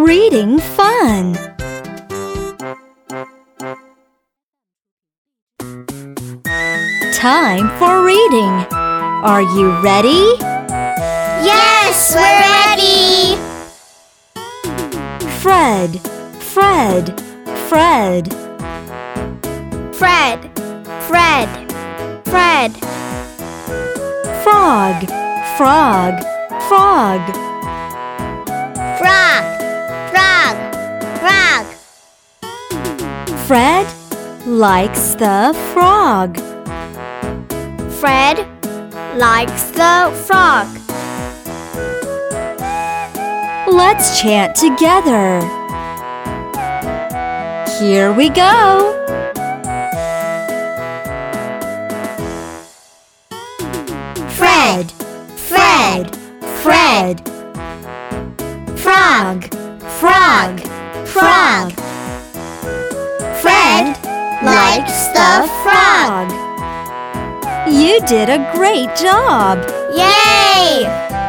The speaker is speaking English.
Reading fun. Time for reading. Are you ready? Yes, we're ready. Fred, Fred, Fred. Fred, Fred, Fred. Frog, frog, frog. Fred likes the frog. Fred likes the frog. Let's chant together. Here we go. Fred, Fred, Fred. Frog, frog, frog. Likes the frog. You did a great job. Yay!